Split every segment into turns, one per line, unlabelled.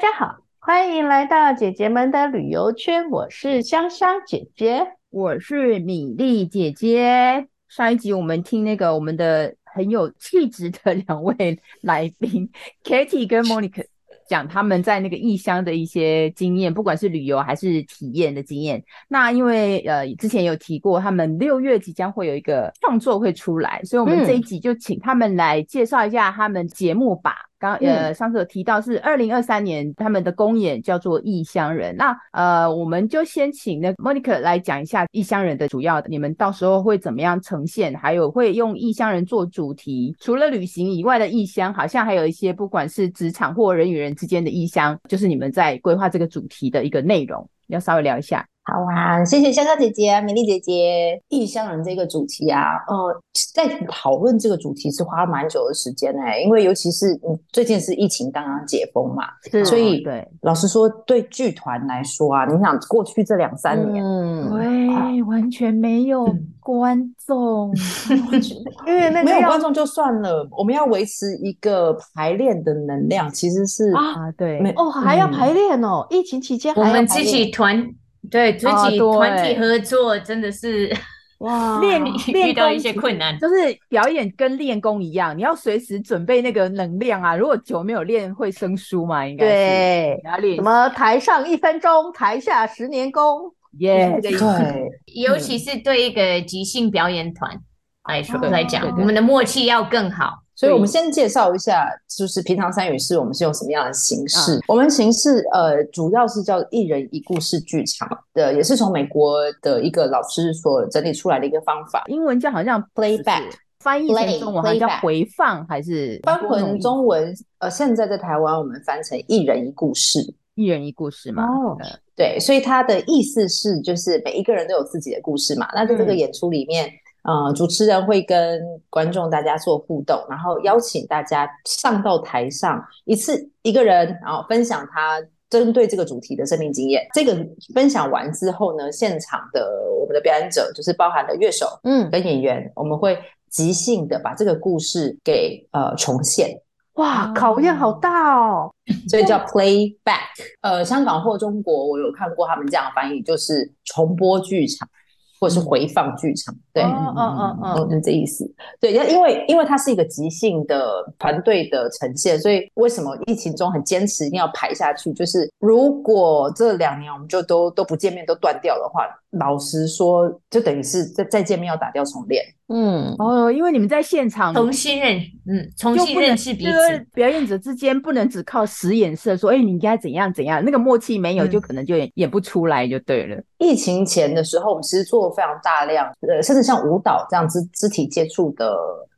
家好，欢迎来到姐姐们的旅游圈。我是香香姐姐，
我是米粒姐姐。上一集我们听那个我们的很有气质的两位来宾 Katie 跟 Monica。讲他们在那个异乡的一些经验，不管是旅游还是体验的经验。那因为呃之前有提过，他们六月即将会有一个创作会出来，所以我们这一集就请他们来介绍一下他们节目吧。刚呃，上次有提到是二零二三年他们的公演叫做《异乡人》，那呃，我们就先请那 Monica 来讲一下《异乡人》的主要的，你们到时候会怎么样呈现，还有会用异乡人做主题。除了旅行以外的异乡，好像还有一些不管是职场或人与人之间的异乡，就是你们在规划这个主题的一个内容，要稍微聊一下。
好啊，谢谢香香姐姐、美丽姐姐。异乡人这个主题啊，呃，在讨论这个主题是花了蛮久的时间哎、欸，因为尤其是嗯，最近是疫情刚刚解封嘛，
是
所以
对，
老实说，对剧团来说啊，你想过去这两三年，
嗯，对，啊、完全没有观众，
因为那个没有观众就算了，我们要维持一个排练的能量，其实是
啊，对，哦，还要排练哦，嗯、疫情期间
我们自己团。对自己团体合作真的是
哇，练练
遇到一些困难，
就是表演跟练功一样，你要随时准备那个能量啊。如果久没有练，会生疏嘛？应该
对，要练什么台上一分钟，台下十年功。
耶，对，
尤其是对一个即兴表演团来说来讲，我们的默契要更好。
所以，我们先介绍一下，就是平常三语是我们是用什么样的形式？嗯、我们形式呃，主要是叫一人一故事剧场的，也是从美国的一个老师所整理出来的一个方法。
英文叫好像 playback，翻译成中文好像叫回放还是
翻成中文？呃，现在在台湾我们翻成一人一故事，
一人一故事嘛。
哦，对，所以它的意思是，就是每一个人都有自己的故事嘛。那在这个演出里面。嗯呃，主持人会跟观众大家做互动，然后邀请大家上到台上一次一个人，然后分享他针对这个主题的生命经验。这个分享完之后呢，现场的我们的表演者就是包含了乐手，嗯，跟演员，嗯、我们会即兴的把这个故事给呃重现。
哇，考验好大哦！
所以叫 playback。呃，香港或中国，我有看过他们这样的翻译，就是重播剧场。或者是回放剧场，对，嗯嗯嗯嗯，就这意思。对，因因为因为它是一个即兴的团队的呈现，所以为什么疫情中很坚持一定要排下去？就是如果这两年我们就都都不见面，都断掉的话，老实说，就等于是再再见面要打掉重练。
嗯哦，因为你们在现场
重新认，嗯，重新认识彼此。
表演者之间不能只靠使眼色说，哎、欸，你应该怎样怎样，那个默契没有，就可能就演演不出来，就对了。
疫情前的时候，我们其实做了非常大量，呃，甚至像舞蹈这样肢肢体接触的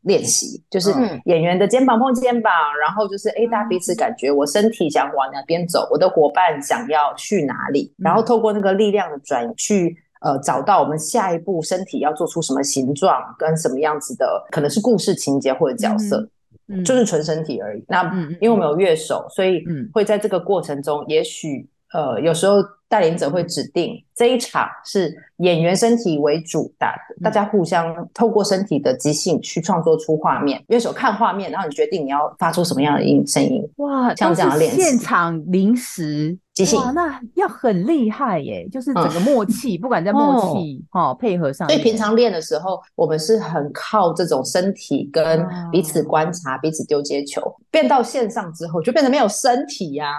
练习，就是演员的肩膀碰肩膀，然后就是哎，大家彼此感觉我身体想往哪边走，我的伙伴想要去哪里，然后透过那个力量的转移去。呃，找到我们下一步身体要做出什么形状，跟什么样子的，可能是故事情节或者角色，嗯嗯、就是纯身体而已。那因为我们有乐手，所以会在这个过程中，也许呃，有时候。带领者会指定这一场是演员身体为主的，大家互相透过身体的即兴去创作出画面。乐手看画面，然后你决定你要发出什么样的音声音。
哇，像这样练现场临时即兴，哇，那要很厉害耶！就是整个默契，不管在默契哦配合上。
所以平常练的时候，我们是很靠这种身体跟彼此观察、彼此丢接球。变到线上之后，就变得没有身体呀，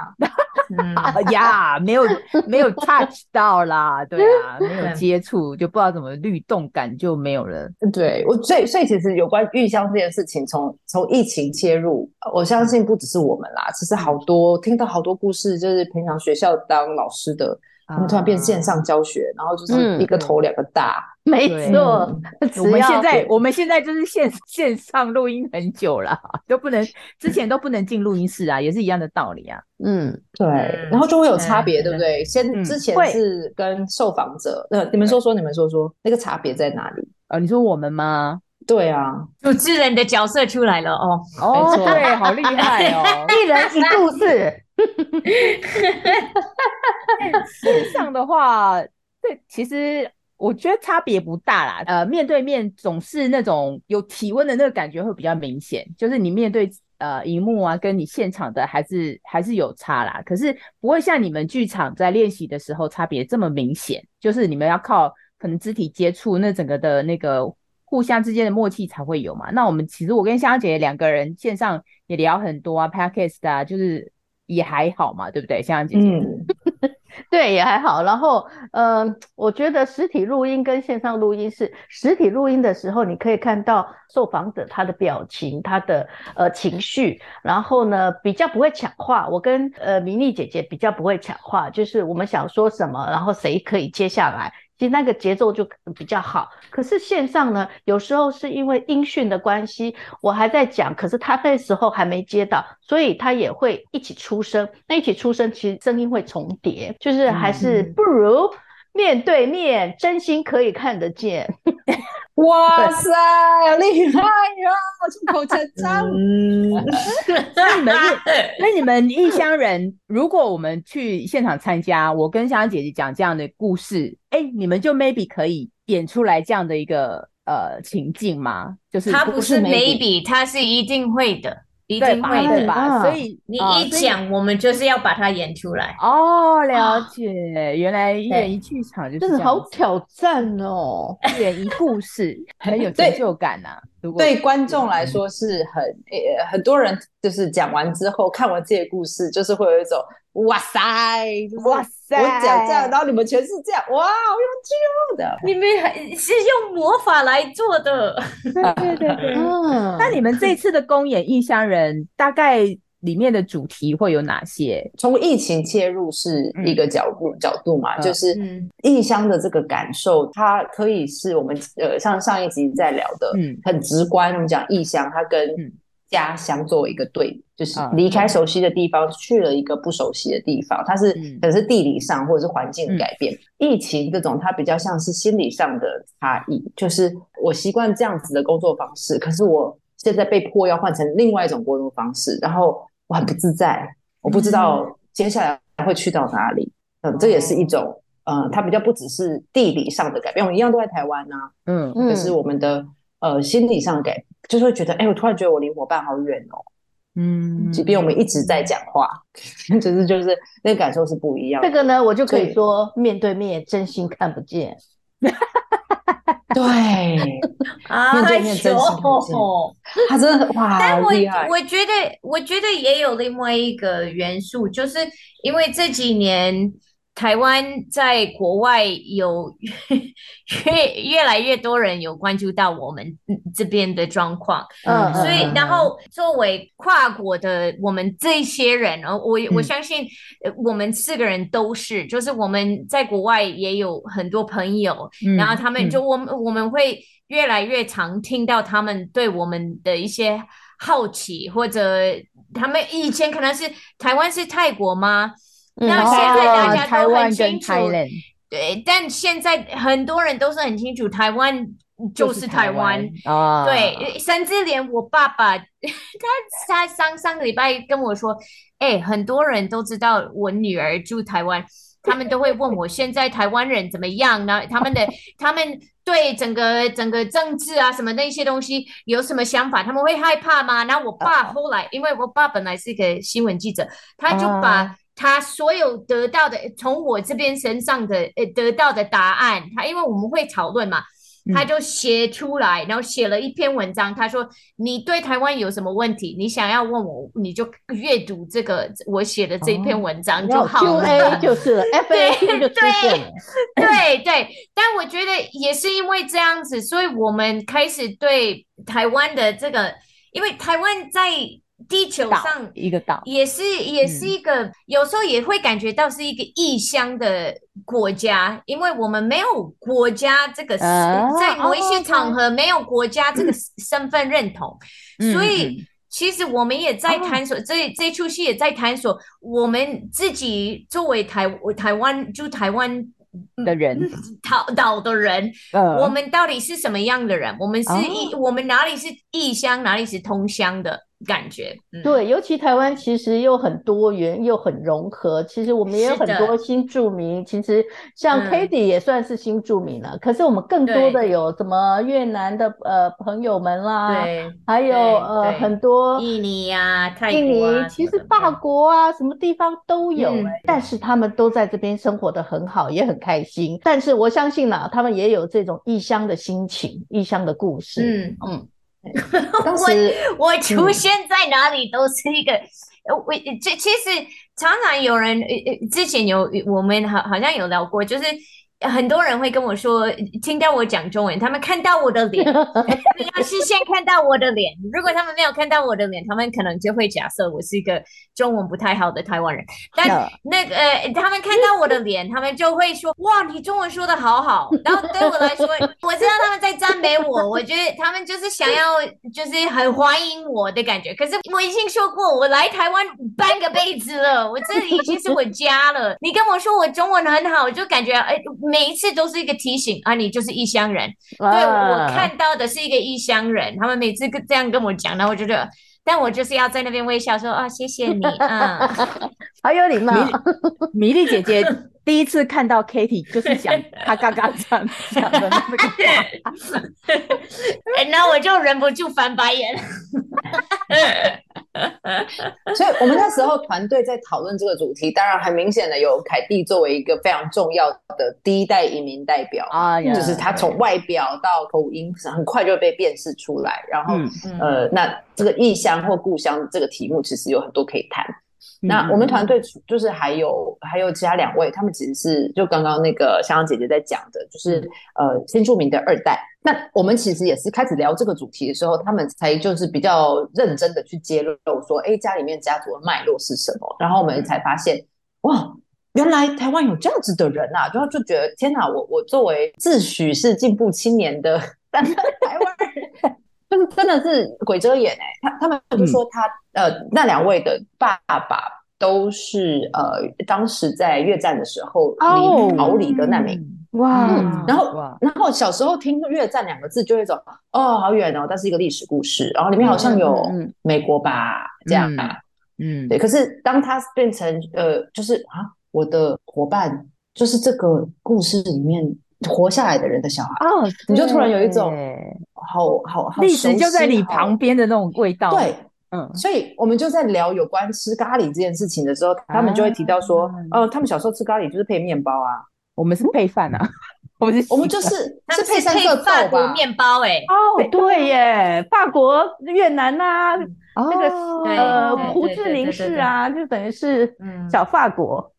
呀，没有没有。touch 到啦，对啊，没有接触就不知道怎么律动感就没有了。
对我，所以所以其实有关玉香这件事情，从从疫情切入，我相信不只是我们啦，其实好多听到好多故事，就是平常学校当老师的，他们突然变线上教学，然后就是一个头两个大。
没错，
我们现在我们现在就是线线上录音很久了，都不能之前都不能进录音室啊，也是一样的道理啊。
嗯，对，然后就会有差别，对不对？先之前是跟受访者，呃，你们说说，你们说说那个差别在哪里？
呃，你说我们吗？
对啊，
主持人的角色出来了哦，
哦，对，好厉害哦，
一人一故事。
线上的话，对，其实。我觉得差别不大啦，呃，面对面总是那种有体温的那个感觉会比较明显，就是你面对呃荧幕啊，跟你现场的还是还是有差啦。可是不会像你们剧场在练习的时候差别这么明显，就是你们要靠可能肢体接触，那整个的那个互相之间的默契才会有嘛。那我们其实我跟香香姐姐两个人线上也聊很多啊，Podcast 啊，就是也还好嘛，对不对？香香姐姐。
嗯 对，也还好。然后，嗯、呃，我觉得实体录音跟线上录音是实体录音的时候，你可以看到受访者他的表情、他的呃情绪，然后呢比较不会抢话。我跟呃明丽姐姐比较不会抢话，就是我们想说什么，然后谁可以接下来。其实那个节奏就比较好，可是线上呢，有时候是因为音讯的关系，我还在讲，可是他那时候还没接到，所以他也会一起出声。那一起出声，其实声音会重叠，就是还是不如面对面，真心可以看得见。
哇塞，厉害呀！出口成章。
嗯，那你们，那你们异乡人，如果我们去现场参加，我跟香香姐姐讲这样的故事，哎、欸，你们就 maybe 可以演出来这样的一个呃情境吗？就是
他不是 maybe，他是一定会的。一定会的吧，
所以
你一讲，我们就是要把它演出来。
哦，了解，原来一演一剧场就是
真的好挑战哦，
一演一故事 很有成就感呐。
对观众来说是很呃，很多人就是讲完之后看完这些故事，就是会有一种哇塞，哇塞，我讲这样，然后你们全是这样，哇，好有趣的。
你们还是用魔法来做的，
对对对。那你们这次的公演《异乡人》大概里面的主题会有哪些？
从疫情切入是一个角度角度嘛，就是异乡的这个感受，它可以是我们呃，像上一集在聊的，嗯，很直观。我们讲异乡，它跟家乡作为一个对比，就是离开熟悉的地方，去了一个不熟悉的地方，它是可能是地理上或者是环境的改变。疫情这种，它比较像是心理上的差异，就是我习惯这样子的工作方式，可是我现在被迫要换成另外一种工作方式，然后我很不自在，我不知道接下来会去到哪里。嗯，这也是一种，嗯，它比较不只是地理上的改变，我们一样都在台湾呐，嗯，可是我们的呃心理上的改变。就是会觉得，哎、欸，我突然觉得我离伙伴好远哦。嗯，即便我们一直在讲话，只是就是那个感受是不一样的。
这个呢，我就可以说面对面，真心看不见。
对，
啊，
面对面真心看不见。他真的哇，
但我
厉害。
我觉得，我觉得也有另外一个元素，就是因为这几年。台湾在国外有 越越来越多人有关注到我们这边的状况，嗯，所以然后作为跨国的我们这些人，我我相信我们四个人都是，就是我们在国外也有很多朋友，然后他们就我们我们会越来越常听到他们对我们的一些好奇，或者他们以前可能是台湾是泰国吗？那现在大家都很清楚，对，但现在很多人都是很清楚，台湾就是台湾啊，对，甚至连我爸爸，他他上上个礼拜跟我说，哎、欸，很多人都知道我女儿住台湾，他们都会问我现在台湾人怎么样呢？他们的他们对整个整个政治啊什么那些东西有什么想法？他们会害怕吗？然后我爸后来，因为我爸本来是一个新闻记者，他就把。他所有得到的，从我这边身上的呃得到的答案，他因为我们会讨论嘛，他就写出来，然后写了一篇文章。他说：“你对台湾有什么问题？你想要问我，你就阅读这个我写的这篇文章就好了。”
就是了 就对
对对。但我觉得也是因为这样子，所以我们开始对台湾的这个，因为台湾在。地球上
一个岛，
也是也是一个，嗯、有时候也会感觉到是一个异乡的国家，因为我们没有国家这个，啊、在某一些场合没有国家这个身份认同，嗯、所以其实我们也在探索，嗯、这这出戏也在探索我们自己作为台台湾就台湾
的人，
岛岛的人，嗯、我们到底是什么样的人？我们是异，哦、我们哪里是异乡，哪里是同乡的？感觉。嗯、
对，尤其台湾其实又很多元又很融合，其实我们也有很多新住民。其实像 Katie 也算是新住民了，嗯、可是我们更多的有什么越南的呃朋友们啦，对，还有呃很多
印尼啊、泰国啊、
印尼，其实法国啊什么地方都有、欸嗯、但是他们都在这边生活得很好，也很开心。但是我相信啦，他们也有这种异乡的心情、异乡的故事。嗯嗯。
我我出现在哪里都是一个，我这其实常常有人呃呃，之前有我们好好像有聊过，就是。很多人会跟我说，听到我讲中文，他们看到我的脸，要是先看到我的脸。如果他们没有看到我的脸，他们可能就会假设我是一个中文不太好的台湾人。但那个呃，他们看到我的脸，他们就会说：“哇，你中文说的好好。”然后对我来说，我知道他们在赞美我，我觉得他们就是想要，就是很欢迎我的感觉。可是我已经说过，我来台湾半个辈子了，我这里已经是我家了。你跟我说我中文很好，我就感觉哎。每一次都是一个提醒啊，你就是异乡人。对，我看到的是一个异乡人，他们每次跟这样跟我讲，然后我觉得，但我就是要在那边微笑说啊，谢谢你啊，
好有礼貌。
米粒姐姐第一次看到 Katie 就是讲 他刚刚讲讲的那个话，
那我就忍不住翻白眼。
所以，我们那时候团队在讨论这个主题，当然很明显的有凯蒂作为一个非常重要的第一代移民代表啊，就是他从外表到口音很快就被辨识出来。然后，呃，那这个异乡或故乡这个题目其实有很多可以谈。那我们团队就是还有还有其他两位，他们其实是就刚刚那个香香姐姐在讲的，就是呃新著名的二代。那我们其实也是开始聊这个主题的时候，他们才就是比较认真的去揭露说，哎，家里面家族的脉络是什么？然后我们才发现，哇，原来台湾有这样子的人啊！然后就觉得天哪，我我作为自诩是进步青年的 但台湾人。就是真的是鬼遮眼哎、欸，他他们就说他、嗯、呃那两位的爸爸都是呃当时在越战的时候离逃离的难民
哇、
嗯，然后然后小时候听越战两个字就会走哦好远哦，但是一个历史故事，然后里面好像有美国吧、嗯、这样啊，嗯。对，可是当他变成呃就是啊我的伙伴就是这个故事里面。活下来的人的小孩哦，你就突然有一种好好好，历
史就在你旁边的那种味道。
对，嗯，所以我们就在聊有关吃咖喱这件事情的时候，他们就会提到说，哦，他们小时候吃咖喱就是配面包啊，
我们是配饭啊，我们是
我们就是是配三色豆吧，
面包哎，
哦，对耶，法国、越南呐，那个呃胡志明市啊，就等于是小法国。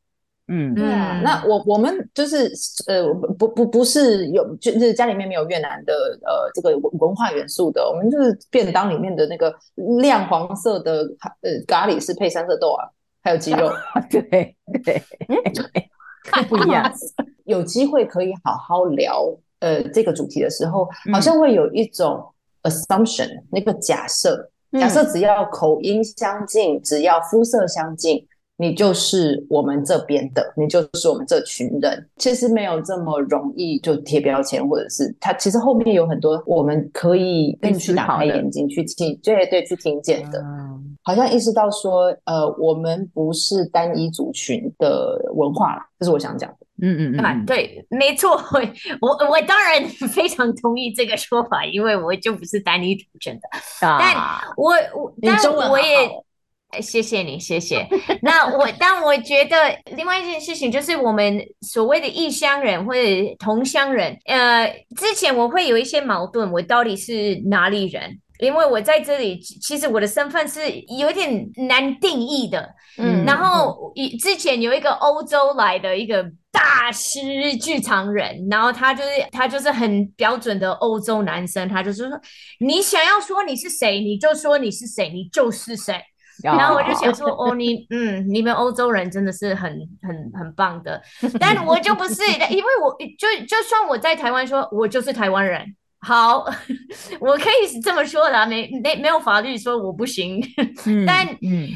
嗯，
对啊，那我我们就是呃不不不是有就是家里面没有越南的呃这个文化元素的，我们就是便当里面的那个亮黄色的呃咖喱是配三色豆啊，还有鸡肉，
对对对，不一样。
有机会可以好好聊呃这个主题的时候，好像会有一种 assumption 那个假设，假设只要口音相近，只要肤色相近。你就是我们这边的，你就是我们这群人。其实没有这么容易就贴标签，或者是他其实后面有很多我们可以更去打开眼睛去听，对对，去听见的。嗯，好像意识到说，呃，我们不是单一族群的文化，这是我想讲的。
嗯嗯嗯，
对，没错，我我当然 非常同意这个说法，因为我就不是单一族群的。啊，但我我但我也。谢谢你，谢谢。那我，但我觉得另外一件事情就是，我们所谓的异乡人或者同乡人，呃，之前我会有一些矛盾，我到底是哪里人？因为我在这里，其实我的身份是有点难定义的。嗯，然后以之前有一个欧洲来的一个大师剧场人，然后他就是他就是很标准的欧洲男生，他就是说，你想要说你是谁，你就说你是谁，你就是谁。然后我就想说，哦，你，嗯，你们欧洲人真的是很、很、很棒的，但我就不是，因为我就就算我在台湾说，我就是台湾人，好，我可以这么说的，没没没有法律说我不行，但，嗯，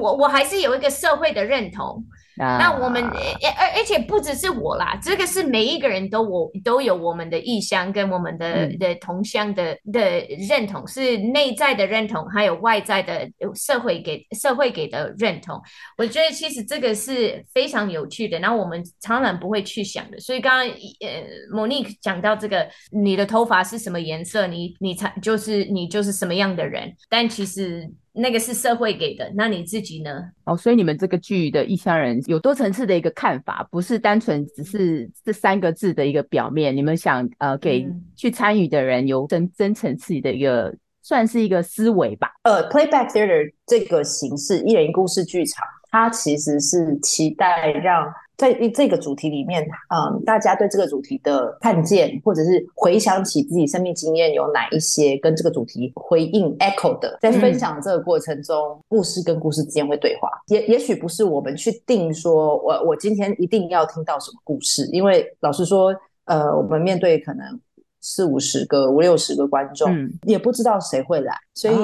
我我还是有一个社会的认同，啊、那我们而而且不只是我啦，这个是每一个人都我都有我们的异乡跟我们的、嗯、的同乡的的认同，是内在的认同，还有外在的社会给社会给的认同。我觉得其实这个是非常有趣的，然后我们常常不会去想的。所以刚刚呃，Monique 讲到这个，你的头发是什么颜色，你你才就是你就是什么样的人，但其实。那个是社会给的，那你自己呢？
哦，所以你们这个剧的异乡人有多层次的一个看法，不是单纯只是这三个字的一个表面。你们想呃给去参与的人有真真层次的一个，算是一个思维吧？
呃，Playback Theater 这个形式，一人一故事剧场，它其实是期待让。在这个主题里面，嗯，大家对这个主题的看见，或者是回想起自己生命经验有哪一些跟这个主题回应 echo 的，在分享这个过程中，嗯、故事跟故事之间会对话。也也许不是我们去定说，我我今天一定要听到什么故事，因为老实说，呃，我们面对可能。四五十个、五六十个观众，嗯，也不知道谁会来，所以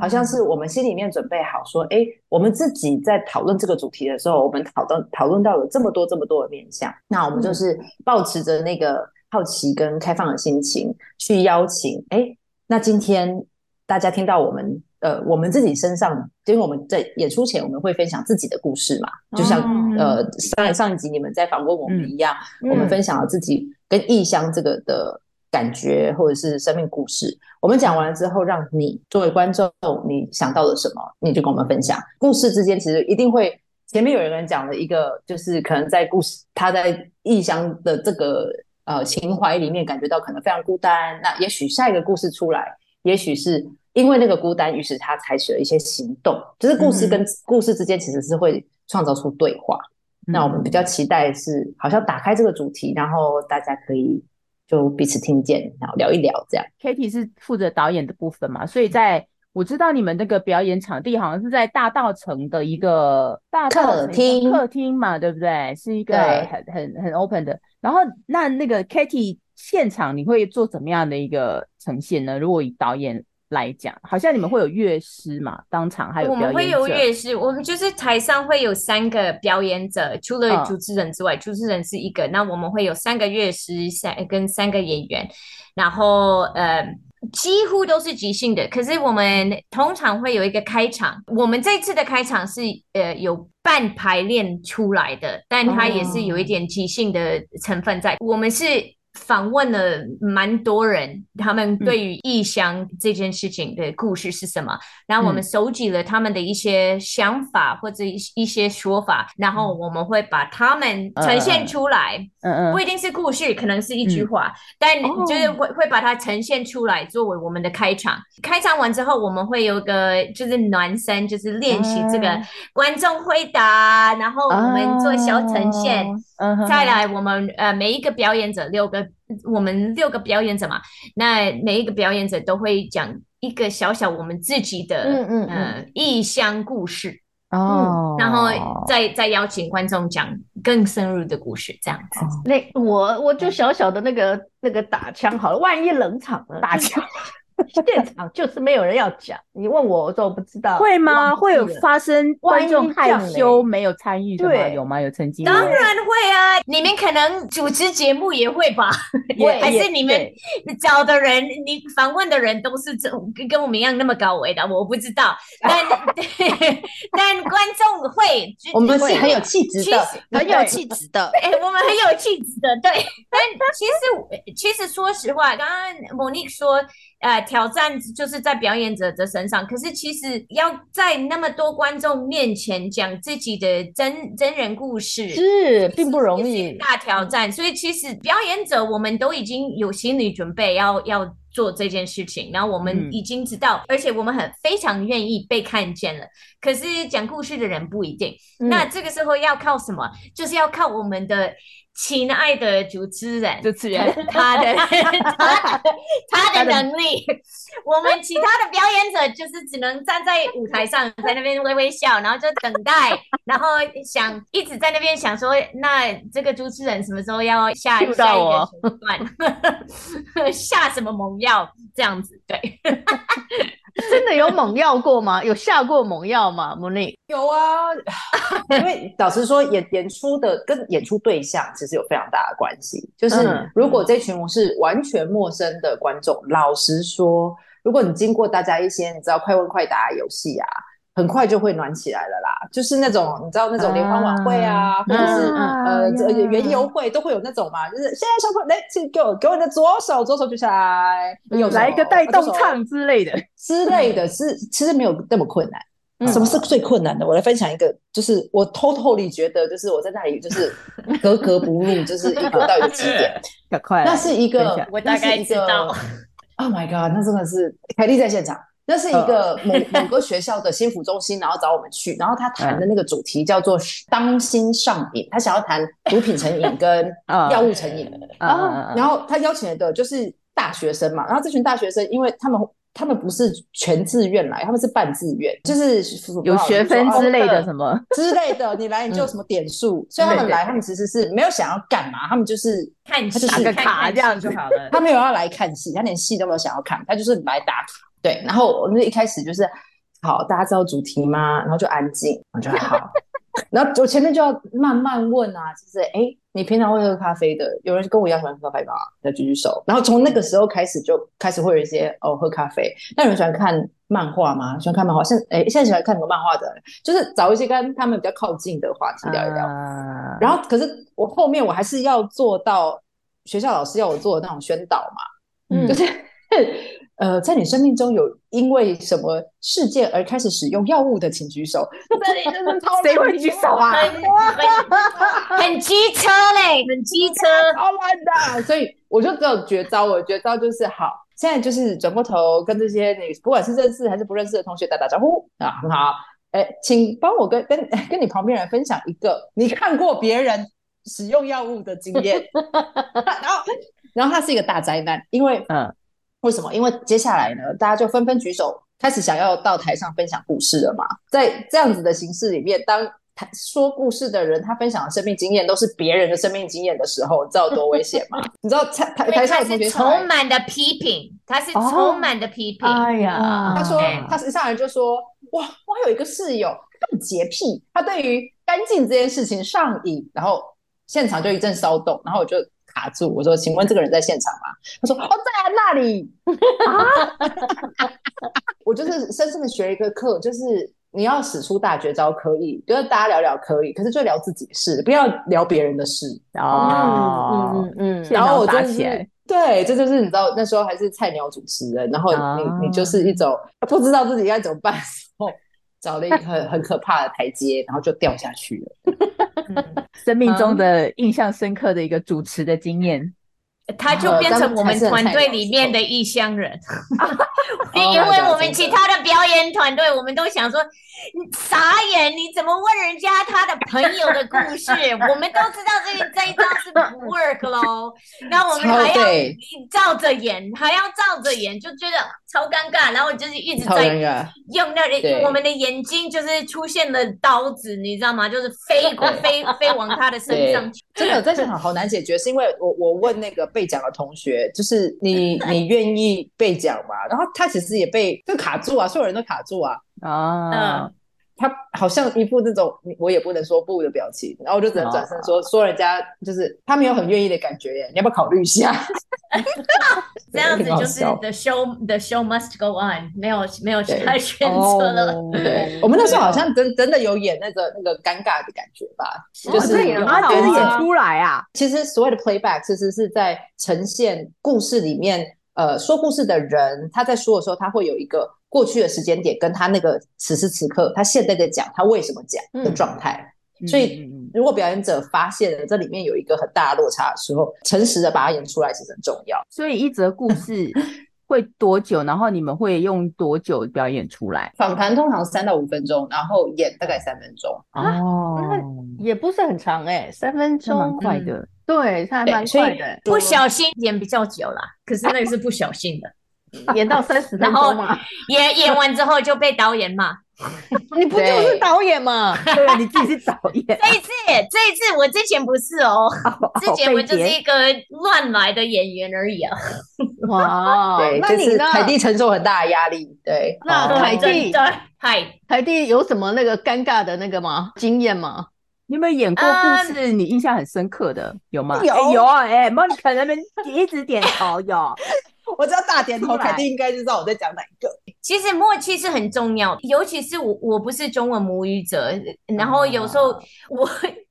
好像是我们心里面准备好说，哎、啊，我们自己在讨论这个主题的时候，我们讨论讨论到了这么多这么多的面向，那我们就是抱持着那个好奇跟开放的心情去邀请，哎，那今天大家听到我们，呃，我们自己身上，因为我们在演出前我们会分享自己的故事嘛，就像、嗯、呃上上一集你们在访问我们一样，嗯、我们分享了自己跟异乡这个的。感觉或者是生命故事，我们讲完了之后，让你作为观众，你想到了什么，你就跟我们分享。故事之间其实一定会，前面有人讲了一个，就是可能在故事他在异乡的这个呃情怀里面感觉到可能非常孤单。那也许下一个故事出来，也许是因为那个孤单，于是他采取了一些行动。就是故事跟故事之间其实是会创造出对话。嗯、那我们比较期待是，好像打开这个主题，然后大家可以。就彼此听见，然后聊一聊这样。
Katie 是负责导演的部分嘛，所以在我知道你们那个表演场地好像是在大道城的一个大
客厅，
客厅嘛，对不对？是一个很很很 open 的。然后那那个 Katie 现场你会做怎么样的一个呈现呢？如果以导演。来讲，好像你们会有乐师嘛？当场还有。我们会有
乐师，我们就是台上会有三个表演者，除了主持人之外，哦、主持人是一个。那我们会有三个乐师，三跟三个演员，然后呃，几乎都是即兴的。可是我们通常会有一个开场，我们这次的开场是呃有半排练出来的，但它也是有一点即兴的成分在。哦、我们是。访问了蛮多人，他们对于异乡这件事情的故事是什么？嗯、然后我们收集了他们的一些想法或者一一些说法，嗯、然后我们会把他们呈现出来。嗯嗯，不一定是故事，可能是一句话，嗯、但就是会会把它呈现出来作为我们的开场。开场完之后，我们会有个就是暖身，就是练习这个观众回答，然后我们做小呈现。嗯，再来我们呃每一个表演者六个。我们六个表演者嘛，那每一个表演者都会讲一个小小我们自己的嗯嗯呃异乡故事哦、嗯，然后再再邀请观众讲更深入的故事，这样子。
哦、那我我就小小的那个那个打枪好了，万一冷场了，打枪。现场就是没有人要讲，你问我，我说我不知道，
会吗？会有发生观众害羞没有参与的吗？有吗？有曾经？
当然会啊！你们可能主持节目也会吧？还是你们找的人，你访问的人都是这跟我们一样那么高维的？我不知道，但但观众会，
我们是很有气质的，很有气质的。
哎，我们很有气质的，对。但其实其实说实话，刚刚 Monique 说。呃，挑战就是在表演者的身上，可是其实要在那么多观众面前讲自己的真真人故事，
是并不容易，
大挑战。所以其实表演者我们都已经有心理准备要要做这件事情，然后我们已经知道，嗯、而且我们很非常愿意被看见了。可是讲故事的人不一定，嗯、那这个时候要靠什么？就是要靠我们的。亲爱的主持人，
主持人，
他的他的他的能力，我们其他的表演者就是只能站在舞台上，在那边微微笑，然后就等待，然后想一直在那边想说，那这个主持人什么时候要下下一个手段，下什么猛药这样子，对。
真的有猛药过吗？有下过猛药吗？Monique
有啊，因为老实说，演演出的跟演出对象其实有非常大的关系。就是如果这群我是完全陌生的观众，嗯、老实说，如果你经过大家一些你知道快问快答游戏啊。很快就会暖起来了啦，就是那种你知道那种联欢晚会啊，啊或者是、啊、呃园游会都会有那种嘛，就是现在小朋友来，请给我给我的左手，左手举起来，有
来一个带动唱之类的
之类的，是其实没有那么困难。嗯、什么是最困难的？我来分享一个，就是我偷偷地觉得，就是我在那里就是格格不入，就是一个到一个极点，快那是一个，
我大概知道。
Oh my god，那真的是凯莉在现场。那是一个某某个学校的心辅中心，然后找我们去，然后他谈的那个主题叫做“当心上瘾”，他想要谈毒品成瘾跟 药物成瘾。然后，然后他邀请来的就是大学生嘛，然后这群大学生，因为他们他们不是全自愿来，他们是半自愿，就是
有学分之类的什么？
之类的，你来你就什么点数，所以他们来，他们其实是没有想要干嘛，他们就是
看
他就是
打个卡这样就好了，
他没有要来看戏，他连戏都没有想要看，他就是来打卡。对，然后我们一开始就是好，大家知道主题吗？然后就安静，我就好。然后我前面就要慢慢问啊，就是哎，你平常会喝咖啡的？有人跟我一样喜欢喝咖啡吗？再举举手。然后从那个时候开始就开始会有一些哦，喝咖啡。那有人喜欢看漫画吗？喜欢看漫画？现在哎，现在喜欢看什么漫画的？就是找一些跟他们比较靠近的话题聊一聊。Uh... 然后可是我后面我还是要做到学校老师要我做的那种宣导嘛，嗯，就是。呃，在你生命中有因为什么事件而开始使用药物的，请举手。
这里真的超谁会举手啊？
很机车嘞，很机车，
超烂的。所以我就只有绝招，我绝招就是好，现在就是转过头跟这些你不管是认识还是不认识的同学打打招呼啊，很好。哎，请帮我跟跟跟你旁边人分享一个你看过别人使用药物的经验。然后，然后它是一个大灾难，因为嗯。为什么？因为接下来呢，大家就纷纷举手，开始想要到台上分享故事了嘛。在这样子的形式里面，当台说故事的人他分享的生命经验都是别人的生命经验的时候，你知道多危险吗？你知道台台台上的同学
充满的批评，他是充满的批评。
哎呀，
他说他实际上来就说，哇，我有一个室友，他很洁癖，他对于干净这件事情上瘾，然后现场就一阵骚动，然后我就。卡住，我说，请问这个人在现场吗？他说，哦，在那里。啊、我就是深深的学了一个课，就是你要使出大绝招可以，就是大家聊聊可以，可是就聊自己的事，不要聊别人的事。哦，嗯嗯嗯。然后我就起来，对，这就是你知道那时候还是菜鸟主持人，然后你、哦、你就是一种不知道自己该怎么办找了一个很很可怕的台阶，然后就掉下去了。
生命中的印象深刻的一个主持的经验。
他就变成我们团队里面的异乡人，因为我们其他的表演团队，我们都想说，傻眼，你怎么问人家他的朋友的故事？我们都知道这这一招是不 work 喽，那我们还要照着演，还要照着演，就觉得超尴尬，然后就是一直在用那里，我们的眼睛就是出现了刀子，你知道吗？就是飞过 飞飞往他的身上去。
真的在现场好难解决，是因为我我问那个。被讲的同学，就是你，你愿意被讲吗？然后他其实也被就卡住啊，所有人都卡住啊。啊，他好像一副这种我也不能说不的表情，然后我就只能转身说、啊、说人家就是他没有很愿意的感觉耶，你要不要考虑一下？
这样子就是 the show the show must go on，没有没有其他选择了。
对，对 我们那时候好像真真的有演那个那个尴尬的感觉吧，就是
有啊，就是演出来啊。
其实所谓的 playback 其实是在呈现故事里面，呃，说故事的人他在说的时候，他会有一个过去的时间点，跟他那个此时此刻他现在在讲他为什么讲的状态。嗯所以，如果表演者发现了这里面有一个很大的落差的时候，诚实的把它演出来其实很重要。
所以，一则故事 会多久？然后你们会用多久表演出来？
访谈通常三到五分钟，然后演大概三分钟。
哦，那也不是很长哎、欸，三分钟
蛮快的。
嗯、对，他还蛮快的。
不小心演比较久啦，可是那个是不小心的。
演到三十分钟嘛，
演演完之后就被导演骂，
你不就是导演吗？
对，你自己是导演。这
一次，这一次我之前不是哦，之前我就是一个乱来的演员而已啊。
哇，
对，就是凯蒂承受很大的压力。对，
那凯蒂，
嗨，
凯蒂有什么那个尴尬的那个吗？经验吗？
你有没有演过故事？你印象很深刻的有吗？
有
有哎，莫妮卡那边一直点头有。
我知道大点头，肯定应该知道我在讲哪一个。
其实默契是很重要，尤其是我我不是中文母语者，然后有时候我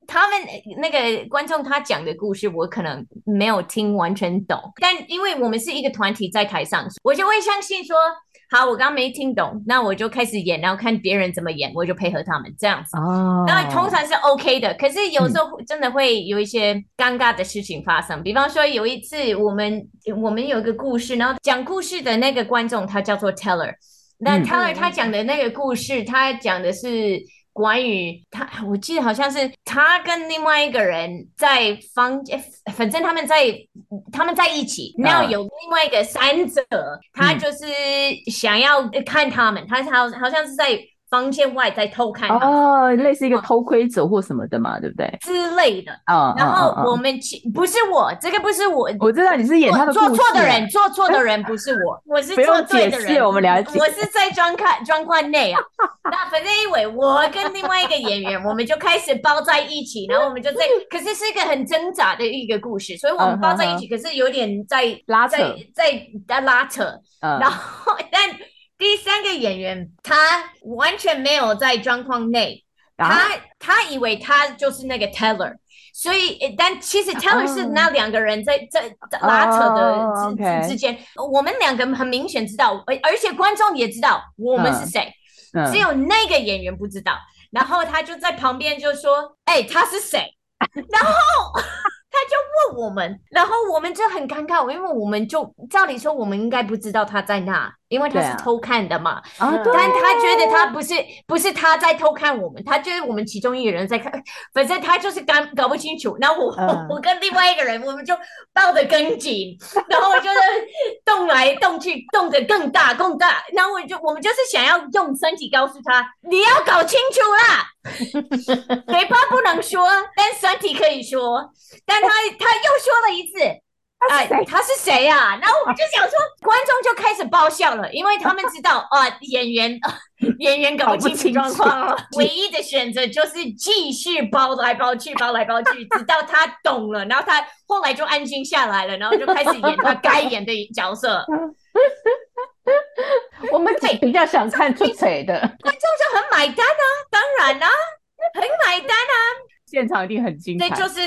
他们那个观众他讲的故事，我可能没有听完全懂，但因为我们是一个团体在台上，我就会相信说。好，我刚刚没听懂，那我就开始演，然后看别人怎么演，我就配合他们这样子。哦，那通常是 OK 的，可是有时候真的会有一些尴尬的事情发生。嗯、比方说有一次，我们我们有一个故事，然后讲故事的那个观众他叫做 Teller，那 Teller 他讲的那个故事，他讲的是。关于他，我记得好像是他跟另外一个人在房间，反正他们在他们在一起。然后有另外一个三者，他就是想要看他们，他好好像是在。房间外在偷看
哦，类似一个偷窥者或什么的嘛，对不对？
之类的啊。然后我们去不是我，这个不是我，
我知道你是演他的
做错的人，做错的人 不是我，我是做对的人。
我们了解，
我是在状况状况内啊。那反正因为我跟另外一个演员，我们就开始包在一起，然后我们就在，可是是一个很挣扎的一个故事，所以我们包在一起，可是有点在
拉扯，
在在拉扯，然后但。第三个演员，他完全没有在状况内，他他以为他就是那个 Teller，所以但其实 Teller 是那两个人在在拉扯的之之间，我们两个很明显知道，而而且观众也知道我们是谁，只有那个演员不知道，然后他就在旁边就说：“哎，他是谁？” 然后。他就问我们，然后我们就很尴尬，因为我们就照理说，我们应该不知道他在那，因为他是偷看的嘛。啊，但他觉得他不是，不是他在偷看我们，他觉得我们其中一个人在看，反正他就是搞搞不清楚。然后我、嗯、我跟另外一个人，我们就抱得更紧，然后我就是动来动去，动得更大更大。然后我就我们就是想要用身体告诉他，你要搞清楚啦。嘴巴不能说，但身体可以说。但他他又说了一次，哎，他是谁呀？然后我们就想说，观众就开始爆笑了，因为他们知道啊，演员 演员搞不清楚状况了，唯一的选择就是继续包来包去，包来包去，直到他懂了，然后他后来就安静下来了，然后就开始演他该演的角色。
我们比较想看出谁的，
观众就很买单啊，当然啦、啊，很买单啊，
现场一定很精彩。
这就是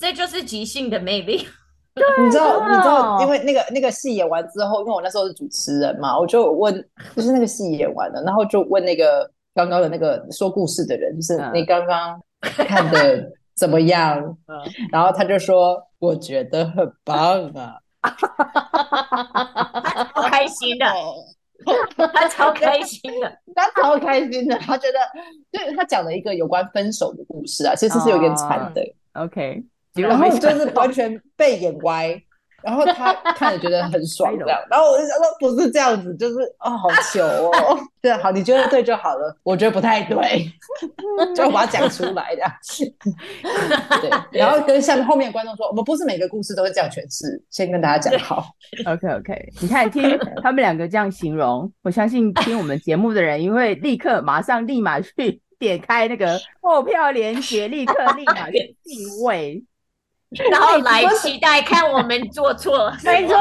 这就是即兴的魅力。
你知道你知道，因为那个那个戏演完之后，因为我那时候是主持人嘛，我就问，就是那个戏演完了，然后就问那个刚刚的那个说故事的人，就是你刚刚看的怎么样？嗯、然后他就说，我觉得很棒啊。
他超开心的，他超开心的，
他超开心的。他觉得，对，他讲了一个有关分手的故事啊，其实是有点惨的。
Oh, OK，
然后就是完全被演歪。然后他看着觉得很 爽，这样。然后我就想说，不是这样子，就是哦，好糗哦。对，好，你觉得对就好了。我觉得不太对，就把它讲出来的。对，然后跟下面后面观众说，我们不是每个故事都会这样诠释。先跟大家讲好。
OK OK，你看听他们两个这样形容，我相信听我们节目的人，因为立刻马上立马去点开那个购票链接，立刻立马去定位。
然后来期待看我们做错，
没错。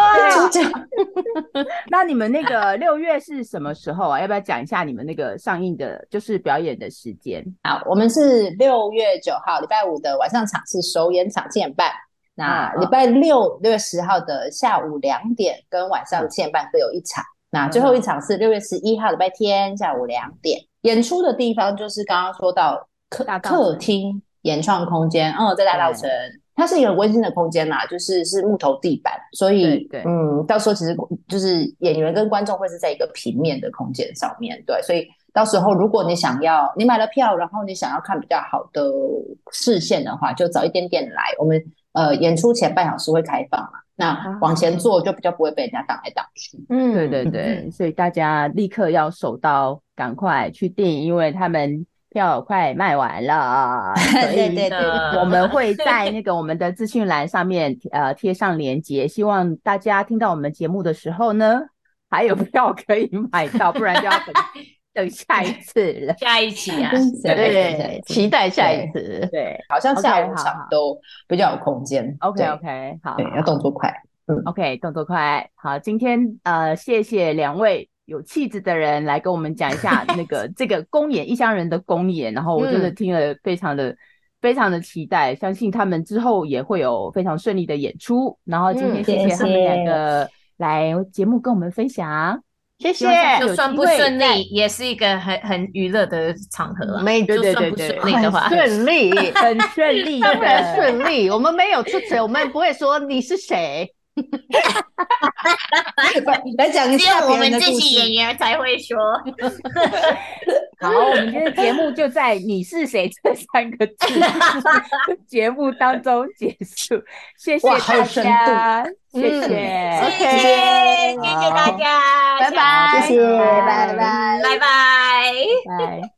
那你们那个六月是什么时候啊？要不要讲一下你们那个上映的，就是表演的时间？
好，我们是六月九号礼拜五的晚上场是首演场七点半。那礼拜六六月十号的下午两点跟晚上七点半各有一场。那最后一场是六月十一号礼拜天下午两点。演出的地方就是刚刚说到客客厅演创空间，哦，在大稻埕。它是一个温馨的空间啦，就是是木头地板，所以嗯，到时候其实就是演员跟观众会是在一个平面的空间上面，对，所以到时候如果你想要你买了票，然后你想要看比较好的视线的话，就早一点点来。我们呃演出前半小时会开放嘛，那往前坐就比较不会被人家挡来挡去。
嗯，对对对，所以大家立刻要手到，赶快去订，因为他们。票快卖完了，
对对对，
我们会在那个我们的资讯栏上面 呃贴上链接，希望大家听到我们节目的时候呢，还有 票可以买到，不然就要等等下一次了，
下一期啊，
对对对，期待下一次，
对，
好像下午场都比较有空间。
OK OK，好，
对，要动作快，嗯
，OK，动作快，好，今天呃，谢谢两位。有气质的人来跟我们讲一下那 个这个公演异乡人的公演，然后我真的听了非常的、嗯、非常的期待，相信他们之后也会有非常顺利的演出。然后今天谢谢他们两个来节目跟我们分享，谢谢。
就算不顺利，也是一个很很娱乐的场合了。
没对对对对，很顺利，
很顺利，
当然顺利。我们没有出丑，我们不会说你是谁。
来讲一下，
只有我们自己演员才会说。
好，我们今天节目就在“你是谁”这三个字 节目当中结束。谢谢大家，谢谢，
谢谢，谢谢大家，
拜拜，
谢谢，拜。拜，
拜。拜，拜。